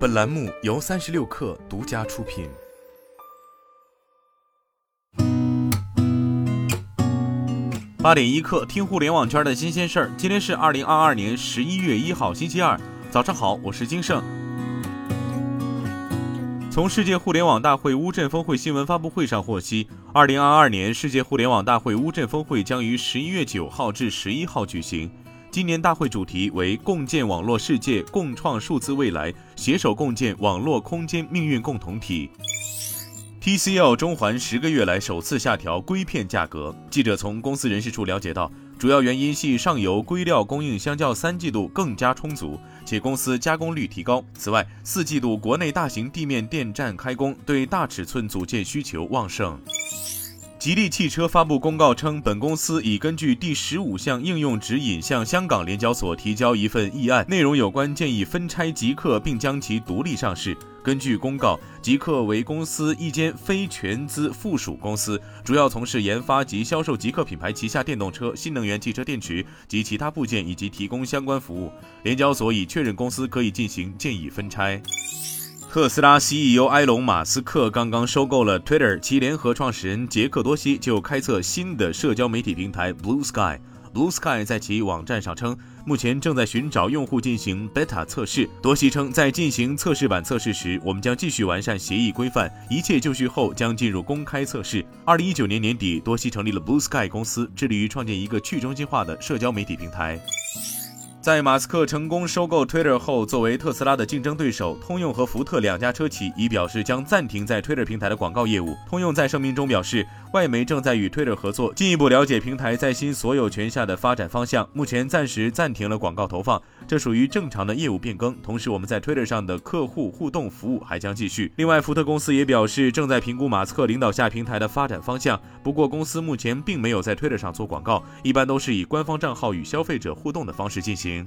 本栏目由三十六氪独家出品。八点一刻，听互联网圈的新鲜事儿。今天是二零二二年十一月一号，星期二，早上好，我是金盛。从世界互联网大会乌镇峰会新闻发布会上获悉，二零二二年世界互联网大会乌镇峰会将于十一月九号至十一号举行。今年大会主题为“共建网络世界，共创数字未来，携手共建网络空间命运共同体”。TCL 中环十个月来首次下调硅片价格。记者从公司人事处了解到，主要原因系上游硅料供应相较三季度更加充足，且公司加工率提高。此外，四季度国内大型地面电站开工，对大尺寸组件需求旺盛。吉利汽车发布公告称，本公司已根据第十五项应用指引向香港联交所提交一份议案，内容有关建议分拆极客并将其独立上市。根据公告，极客为公司一间非全资附属公司，主要从事研发及销售极客品牌旗下电动车、新能源汽车电池及其他部件，以及提供相关服务。联交所已确认公司可以进行建议分拆。特斯拉 CEO 埃隆·马斯克刚刚收购了 Twitter，其联合创始人杰克·多西就开测新的社交媒体平台 Blue Sky。Blue Sky 在其网站上称，目前正在寻找用户进行 beta 测试。多西称，在进行测试版测试时，我们将继续完善协议规范，一切就绪后将进入公开测试。二零一九年年底，多西成立了 Blue Sky 公司，致力于创建一个去中心化的社交媒体平台。在马斯克成功收购 Twitter 后，作为特斯拉的竞争对手，通用和福特两家车企已表示将暂停在 Twitter 平台的广告业务。通用在声明中表示，外媒正在与 Twitter 合作，进一步了解平台在新所有权下的发展方向。目前暂时暂停了广告投放，这属于正常的业务变更。同时，我们在推特上的客户互动服务还将继续。另外，福特公司也表示正在评估马斯克领导下平台的发展方向。不过，公司目前并没有在推特上做广告，一般都是以官方账号与消费者互动的方式进行。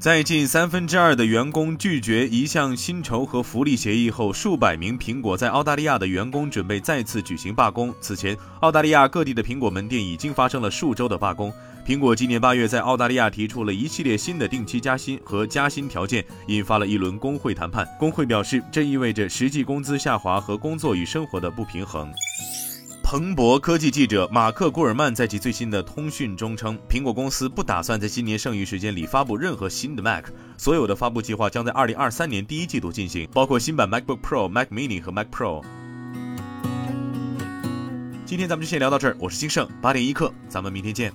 在近三分之二的员工拒绝一项薪酬和福利协议后，数百名苹果在澳大利亚的员工准备再次举行罢工。此前，澳大利亚各地的苹果门店已经发生了数周的罢工。苹果今年八月在澳大利亚提出了一系列新的定期加薪和加薪条件，引发了一轮工会谈判。工会表示，这意味着实际工资下滑和工作与生活的不平衡。彭博科技记者马克·古尔曼在其最新的通讯中称，苹果公司不打算在今年剩余时间里发布任何新的 Mac，所有的发布计划将在2023年第一季度进行，包括新版 MacBook Pro、Mac Mini 和 Mac Pro。今天咱们就先聊到这儿，我是金盛，八点一刻，咱们明天见。